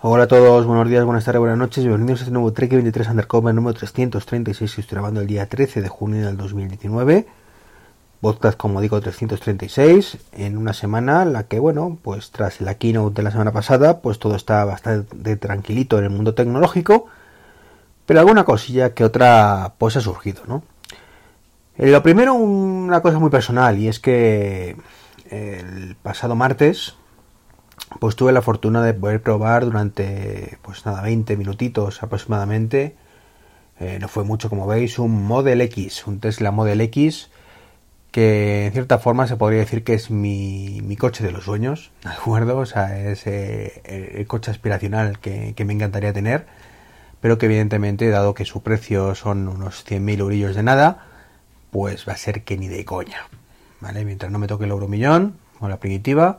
Hola a todos, buenos días, buenas tardes, buenas noches, bienvenidos a este nuevo Trek 23 Undercover número 336 que estoy grabando el día 13 de junio del 2019. Podcast, como digo, 336, en una semana la que, bueno, pues tras la keynote de la semana pasada, pues todo está bastante tranquilito en el mundo tecnológico, pero alguna cosilla que otra pues ha surgido, ¿no? Eh, lo primero, una cosa muy personal, y es que el pasado martes, pues tuve la fortuna de poder probar durante, pues nada, 20 minutitos aproximadamente, eh, no fue mucho como veis, un Model X, un Tesla Model X, que en cierta forma se podría decir que es mi, mi coche de los sueños, ¿de acuerdo? O sea, es eh, el coche aspiracional que, que, me encantaría tener, pero que evidentemente, dado que su precio son unos 100.000 eurillos de nada, pues va a ser que ni de coña, ¿vale? Mientras no me toque el euro millón, o la primitiva,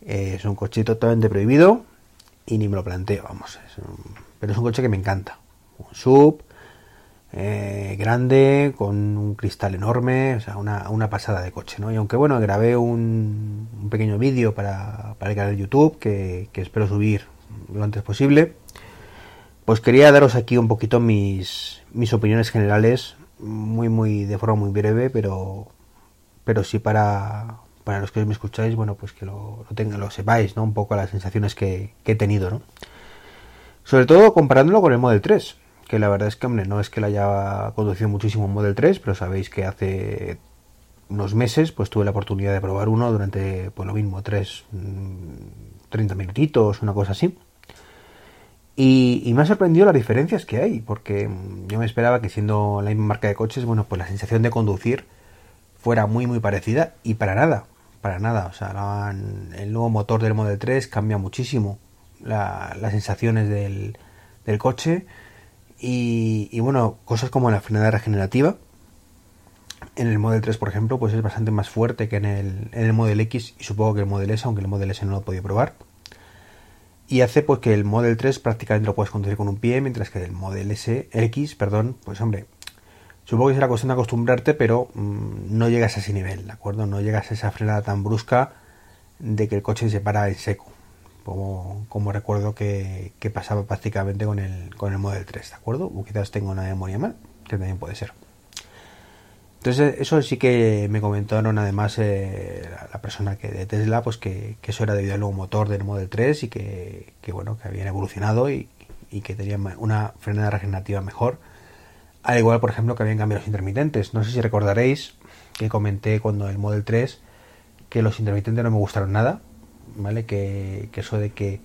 es un coche totalmente prohibido y ni me lo planteo, vamos. Pero es un coche que me encanta. Un sub, eh, grande, con un cristal enorme, o sea, una, una, pasada de coche, ¿no? Y aunque bueno, grabé un, un pequeño vídeo para, para el canal de YouTube que, que, espero subir lo antes posible, pues quería daros aquí un poquito mis, mis opiniones generales, muy, muy, de forma muy breve, pero, pero sí para, para los que me escucháis, bueno, pues que lo, lo, lo sepáis, ¿no? Un poco las sensaciones que, he tenido, ¿no? Sobre todo comparándolo con el Model 3, que la verdad es que, hombre, no es que la haya conducido muchísimo un Model 3, pero sabéis que hace unos meses, pues tuve la oportunidad de probar uno durante, pues lo mismo, 3, 30 minutitos, una cosa así. Y, y, me ha sorprendido las diferencias que hay, porque yo me esperaba que siendo la misma marca de coches, bueno, pues la sensación de conducir fuera muy muy parecida y para nada para nada. O sea, el nuevo motor del Model 3 cambia muchísimo la, las sensaciones del, del coche. Y, y, bueno, cosas como la frenada regenerativa. En el Model 3, por ejemplo, pues es bastante más fuerte que en el, en el Model X y supongo que el Model S, aunque el Model S no lo he podido probar. Y hace pues que el Model 3 prácticamente lo puedes conducir con un pie, mientras que el Model S, X, perdón, pues hombre, Supongo que será cuestión de acostumbrarte, pero mmm, no llegas a ese nivel, ¿de acuerdo? No llegas a esa frenada tan brusca de que el coche se para en seco, como, como recuerdo que, que, pasaba prácticamente con el, con el Model 3, ¿de acuerdo? O quizás tengo una memoria mal, que también puede ser. Entonces, eso sí que me comentaron además eh, la persona que de Tesla, pues que, que, eso era debido al nuevo motor del Model 3 y que, que bueno, que habían evolucionado y, y que tenían una frenada regenerativa mejor al igual, por ejemplo, que habían cambiado los intermitentes. No sé si recordaréis que comenté cuando el Model 3 que los intermitentes no me gustaron nada, ¿vale? Que, eso de que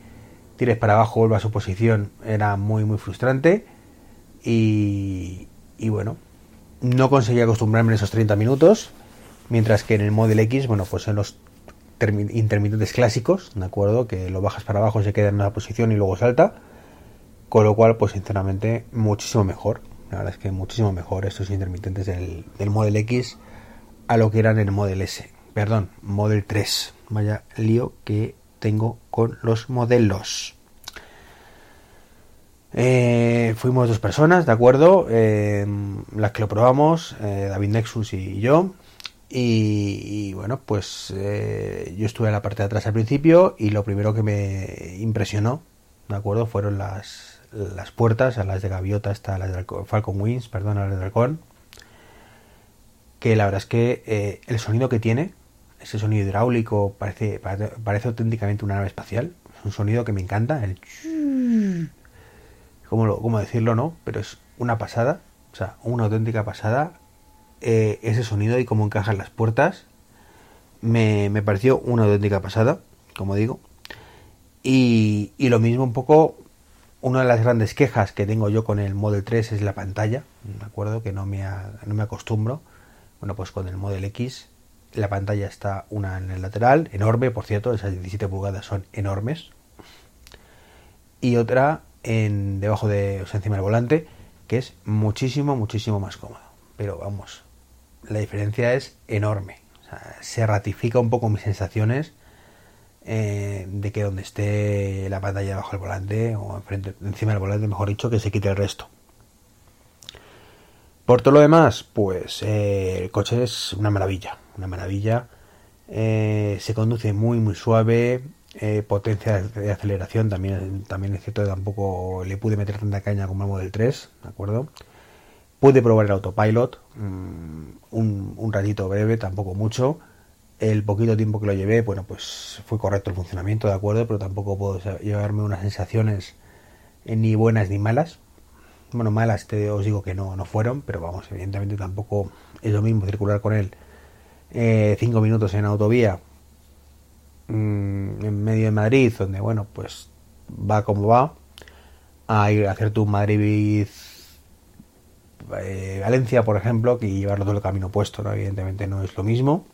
tires para abajo, vuelva a su posición, era muy, muy frustrante. Y, y bueno, no conseguí acostumbrarme en esos 30 minutos, mientras que en el Model X, bueno, pues en los intermitentes clásicos, ¿de acuerdo? Que lo bajas para abajo, se queda en una posición y luego salta. Con lo cual, pues sinceramente, muchísimo mejor. La verdad es que muchísimo mejor estos intermitentes del, del Model X a lo que eran el Model S. Perdón, Model 3. Vaya lío que tengo con los modelos. Eh, fuimos dos personas, ¿de acuerdo? Eh, las que lo probamos, eh, David Nexus y yo. Y, y bueno, pues eh, yo estuve en la parte de atrás al principio y lo primero que me impresionó, ¿de acuerdo? Fueron las, las puertas, a las de gaviota, hasta las de Falcon Wings, perdón, a las de halcón. Que la verdad es que eh, el sonido que tiene, ese sonido hidráulico, parece, parece, parece, auténticamente una nave espacial. Es un sonido que me encanta. El ¿Cómo, cómo decirlo, no? Pero es una pasada. O sea, una auténtica pasada. Eh, ese sonido y cómo encajan las puertas. Me, me pareció una auténtica pasada, como digo. Y, y lo mismo un poco una de las grandes quejas que tengo yo con el Model 3 es la pantalla. Me acuerdo que no me, no me acostumbro. Bueno, pues con el Model X la pantalla está una en el lateral, enorme, por cierto, esas 17 pulgadas son enormes. Y otra en debajo de, o sea, encima del volante, que es muchísimo, muchísimo más cómodo. Pero vamos, la diferencia es enorme. Se ratifica un poco mis sensaciones eh, de que donde esté la pantalla bajo el volante o encima del volante, mejor dicho, que se quite el resto. Por todo lo demás, pues eh, el coche es una maravilla, una maravilla. Eh, se conduce muy muy suave, potencia de aceleración también, también es cierto tampoco le pude meter tanta caña como el Model 3, ¿de acuerdo? Pude probar el autopilot mm, un ratito breve, tampoco mucho. El poquito tiempo que lo llevé, bueno, pues fue correcto el funcionamiento, ¿de acuerdo? Pero tampoco puedo llevarme unas sensaciones ni buenas ni malas. Bueno, malas te os digo que no, no fueron, pero vamos, evidentemente tampoco es lo mismo circular con él eh, cinco minutos en autovía mm, en medio de Madrid, donde bueno, pues va como va, a ir a hacer tu Madrid eh, Valencia, por ejemplo, que llevarlo todo el camino puesto, ¿no? evidentemente no es lo mismo.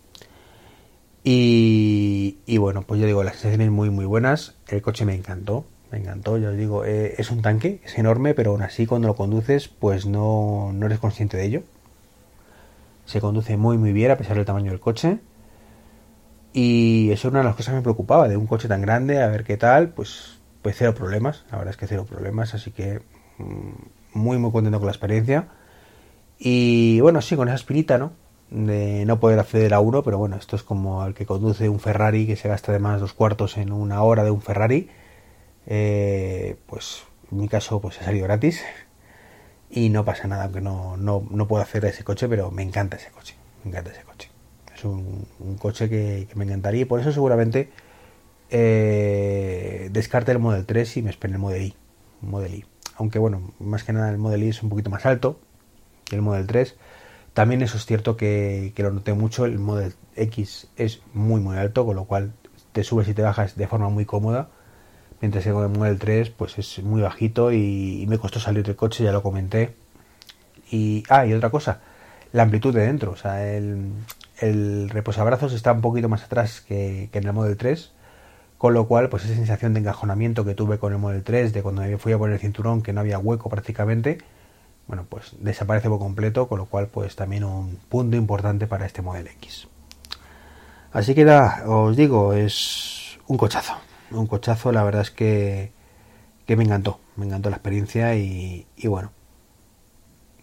Y, bueno, pues yo digo, las sensaciones muy muy buenas. El coche me encantó, me encantó, ya os digo, eh, es un tanque, es enorme, pero aún así cuando lo conduces, pues no, no eres consciente de ello se conduce muy muy bien a pesar del tamaño del coche. Y eso es una de las cosas que me preocupaba, de un coche tan grande, a ver qué tal, pues, pues cero problemas, la verdad es que cero problemas, así que mm, muy muy contento con la experiencia. Y bueno, sí, con esa espinita, ¿no? De no poder acceder a uno, pero bueno, esto es como el que conduce un Ferrari que se gasta además dos cuartos en una hora de un Ferrari. Eh, pues en mi caso pues ha salido gratis y no pasa nada, aunque no, no, no puedo hacer ese coche, pero me encanta ese coche, me encanta ese coche. Es un, coche que, me encantaría y por eso seguramente eh, descarte el Model 3 y me espera el Model I, Model I. Aunque bueno, más que nada el Model I es un poquito más alto que el Model 3. También eso es cierto que, que lo noté mucho, el Model X es muy muy alto, con lo cual te subes y te bajas de forma muy cómoda mientras que con el Model 3 pues es muy bajito y, me costó salir del coche, ya lo comenté. Y, ah, y otra cosa, la amplitud de dentro, o sea, el, el reposabrazos está un poquito más atrás que, en el Model 3, con lo cual pues esa sensación de encajonamiento que tuve con el Model 3, de cuando me fui a poner el cinturón que no había hueco prácticamente, bueno, pues desaparece por completo, con lo cual pues también un punto importante para este Model X. Así que nada, os digo, es un cochazo un cochazo, la verdad es que, que me encantó, me encantó la experiencia y, bueno,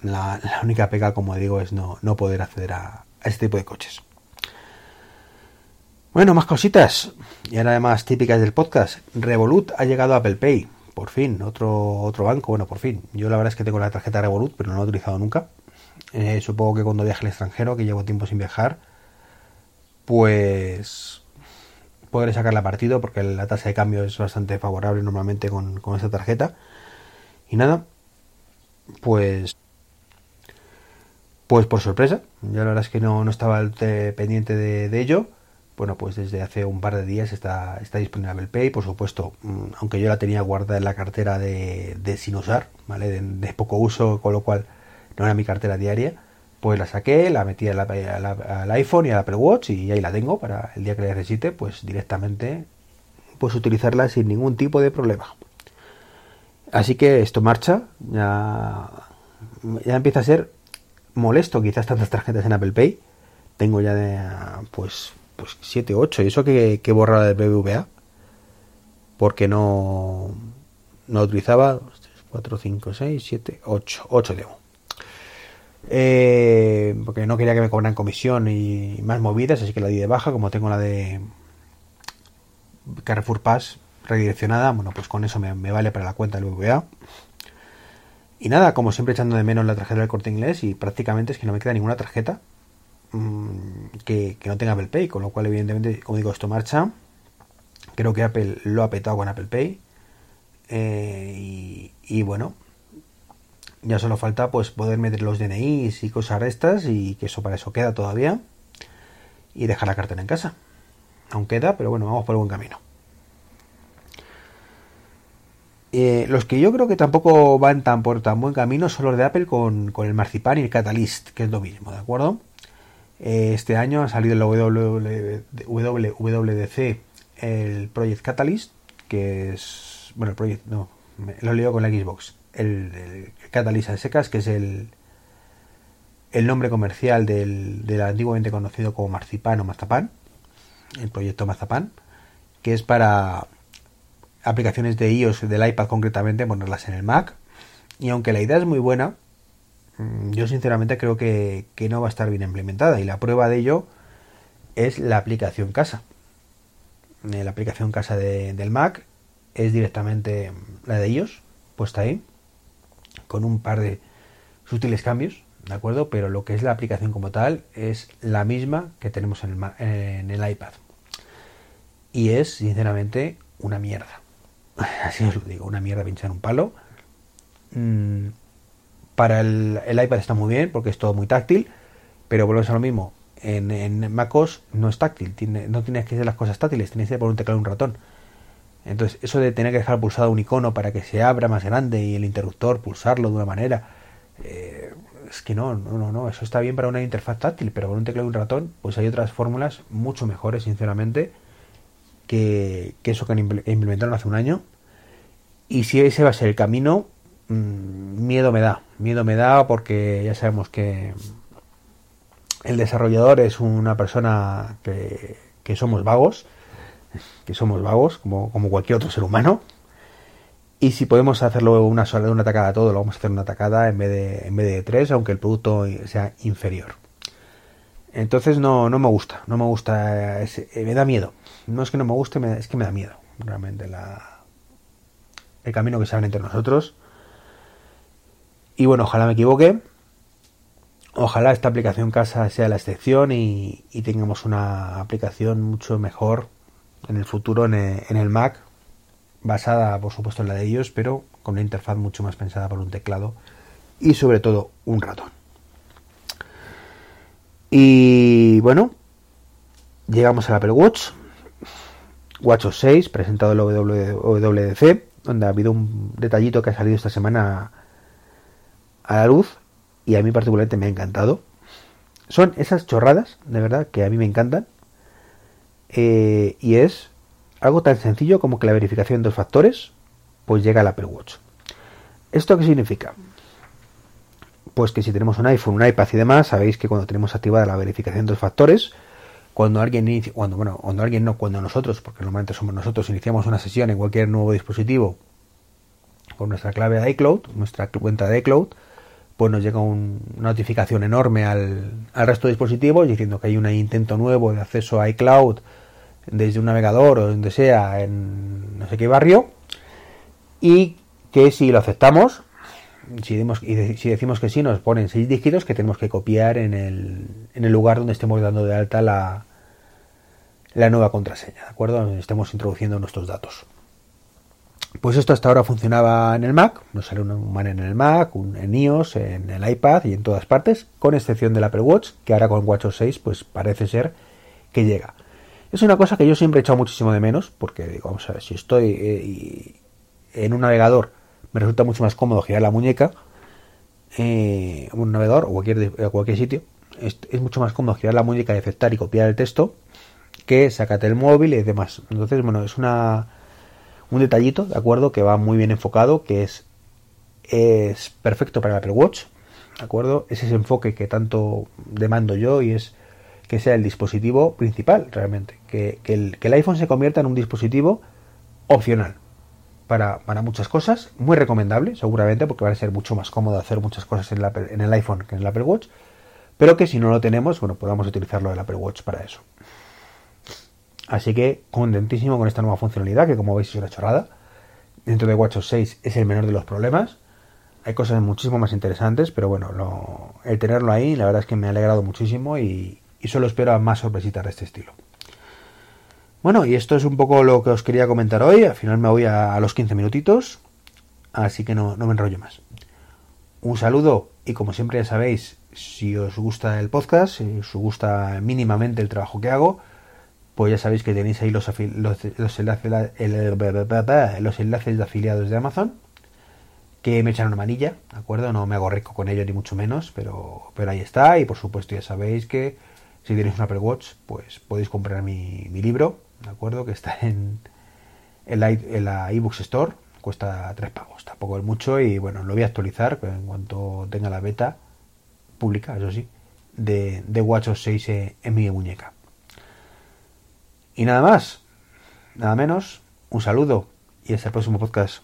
la, única pega, como digo, es no, no poder acceder a, este tipo de coches. Bueno, más cositas. Y ahora además típicas del podcast. Revolut ha llegado a Apple Pay. Por fin, otro, otro banco. Bueno, por fin. Yo la verdad es que tengo la tarjeta Revolut, pero no la he utilizado nunca. Eh, supongo que cuando viaje al extranjero, que llevo tiempo sin viajar, pues podré sacarla partido porque la tasa de cambio es bastante favorable normalmente con, con esta tarjeta. Y nada, pues pues por sorpresa, yo la verdad es que no, no estaba pendiente de, ello. Bueno, pues desde hace un par de días está, está disponible Apple Pay, por supuesto, mm, aunque yo la tenía guardada en la cartera de, de sin usar, ¿vale? de, poco uso, con lo cual no era mi cartera diaria pues la saqué, la metí al iPhone y al Apple Watch y ahí la tengo para el día que la necesite, pues directamente pues utilizarla sin ningún tipo de problema. Así que esto marcha, ya, ya empieza a ser molesto quizás tantas tarjetas en Apple Pay. Tengo ya de pues pues 7, 8 y eso que, que borrado del BBVA porque no no utilizaba. 4, 5, 6, 7, 8, 8 debo eh, porque no quería que me cobraran comisión y más movidas, así que la di de baja, como tengo la de Carrefour Pass redireccionada, bueno, pues con eso me, vale para la cuenta del VBA. Y nada, como siempre echando de menos la tarjeta del corte inglés y prácticamente es que no me queda ninguna tarjeta mm, que, no tenga Apple Pay, con lo cual evidentemente, como digo, esto marcha. Creo que Apple lo ha petado con Apple Pay. Eh, y bueno, ya solo falta pues poder meter los DNIs y cosas estas y que eso para eso queda todavía. Y dejar la cartera en casa. Aún queda, pero bueno, vamos por el buen camino. Eh, los que yo creo que tampoco van tan por tan buen camino son los de Apple con, el Marzipan y el Catalyst, que es lo mismo, ¿de acuerdo? Eh, este año ha salido en la WWDC el Project Catalyst, que es. Bueno, el Project. No, lo leo con la Xbox el, el Secas, que es el, el nombre comercial del, del, antiguamente conocido como Marzipan o Mazapán, el proyecto Mazapán, que es para aplicaciones de iOS, del iPad concretamente, ponerlas en el Mac. Y aunque la idea es muy buena, yo sinceramente creo que, que no va a estar bien implementada. Y la prueba de ello es la aplicación casa. la aplicación casa del Mac es directamente la de ellos, puesta ahí, con un par de sutiles cambios, ¿de acuerdo? Pero lo que es la aplicación como tal es la misma que tenemos en el, en el iPad. Y es, sinceramente, una mierda. Así os lo digo, una mierda pinchar un palo. Mm, para el, iPad está muy bien porque es todo muy táctil, pero volvemos a lo mismo. En, en MacOS no es táctil, tiene, no tienes que ser las cosas táctiles, tienes que por un teclado y un ratón. Entonces, eso de tener que dejar pulsado un icono para que se abra más grande y el interruptor pulsarlo de una manera, eh, es que no, no, no, no, eso está bien para una interfaz táctil, pero con un teclado y un ratón, pues hay otras fórmulas mucho mejores, sinceramente, que, eso que implementaron hace un año. Y si ese va a ser el camino, mm, miedo me da, miedo me da porque ya sabemos que el desarrollador es una persona que, que somos vagos que somos vagos, como, como cualquier otro ser humano. Y si podemos hacerlo una sola, una tacada todo, lo vamos a hacer una tacada en vez de, en vez de tres, aunque el producto sea inferior. Entonces no, no me gusta, no me gusta, me da miedo. No es que no me guste, es que me da miedo, realmente, la, el camino que se abre entre nosotros. Y bueno, ojalá me equivoque. Ojalá esta aplicación casa sea la excepción y, tengamos una aplicación mucho mejor en el futuro en el, Mac, basada por supuesto en la de ellos, pero con una interfaz mucho más pensada por un teclado y sobre todo un ratón. Y bueno, llegamos al Apple Watch, WatchOS 6, presentado en la WWDC, donde ha habido un detallito que ha salido esta semana a la luz y a mí particularmente me ha encantado. Son esas chorradas, de verdad, que a mí me encantan, eh, y es algo tan sencillo como que la verificación de dos factores pues llega al Apple Watch. ¿Esto qué significa? Pues que si tenemos un iPhone, un iPad y demás, sabéis que cuando tenemos activada la verificación de dos factores, cuando alguien inicia, cuando bueno, cuando alguien no, cuando nosotros, porque normalmente somos nosotros, iniciamos una sesión en cualquier nuevo dispositivo con nuestra clave de iCloud, nuestra cuenta de iCloud, pues nos llega una notificación enorme al, resto de dispositivos diciendo que hay un intento nuevo de acceso a iCloud desde un navegador o donde sea en no sé qué barrio y que si lo aceptamos si, si decimos que sí nos ponen seis dígitos que tenemos que copiar en el, en el lugar donde estemos dando de alta la, la nueva contraseña, ¿de acuerdo? Donde estemos introduciendo nuestros datos. Pues esto hasta ahora funcionaba en el Mac, nos sale un man en el Mac, un, en iOS, en el iPad y en todas partes, con excepción del Apple Watch, que ahora con WatchOS 6 pues parece ser que llega. Es una cosa que yo siempre he echado muchísimo de menos, porque digo, vamos a ver, si estoy eh, en un navegador, me resulta mucho más cómodo girar la muñeca, eh, un navegador o cualquier, cualquier sitio, es, mucho más cómodo girar la muñeca y aceptar y copiar el texto que sacate el móvil y demás. Entonces, bueno, es una un detallito, ¿de acuerdo? Que va muy bien enfocado, que es, es perfecto para el Apple Watch, ¿de acuerdo? Es ese enfoque que tanto demando yo y es que sea el dispositivo principal realmente, que, el, iPhone se convierta en un dispositivo opcional para, muchas cosas, muy recomendable seguramente porque va a ser mucho más cómodo hacer muchas cosas en el, en el iPhone que en el Apple Watch, pero que si no lo tenemos, bueno, podamos utilizarlo el Apple Watch para eso. Así que contentísimo con esta nueva funcionalidad, que como veis es una chorrada. Dentro de WatchOS 6 es el menor de los problemas. Hay cosas muchísimo más interesantes, pero bueno, el tenerlo ahí, la verdad es que me ha alegrado muchísimo y, solo espero más sorpresitas de este estilo. Bueno, y esto es un poco lo que os quería comentar hoy. Al final me voy a, los 15 minutitos, así que no, me enrollo más. Un saludo y como siempre ya sabéis, si os gusta el podcast, si os gusta mínimamente el trabajo que hago, pues ya sabéis que tenéis ahí los, los, enlaces, los enlaces de afiliados de Amazon que me echan una manilla, ¿de acuerdo? No me hago rico con ello ni mucho menos, pero, pero ahí está y por supuesto ya sabéis que si tenéis un Apple Watch, pues podéis comprar mi, libro, ¿de acuerdo? Que está en, en, la, en eBooks Store, cuesta tres pagos, tampoco es mucho y bueno, lo voy a actualizar en cuanto tenga la beta pública, eso sí, de, de WatchOS 6 en mi muñeca. Y nada más, nada menos, un saludo y hasta el próximo podcast.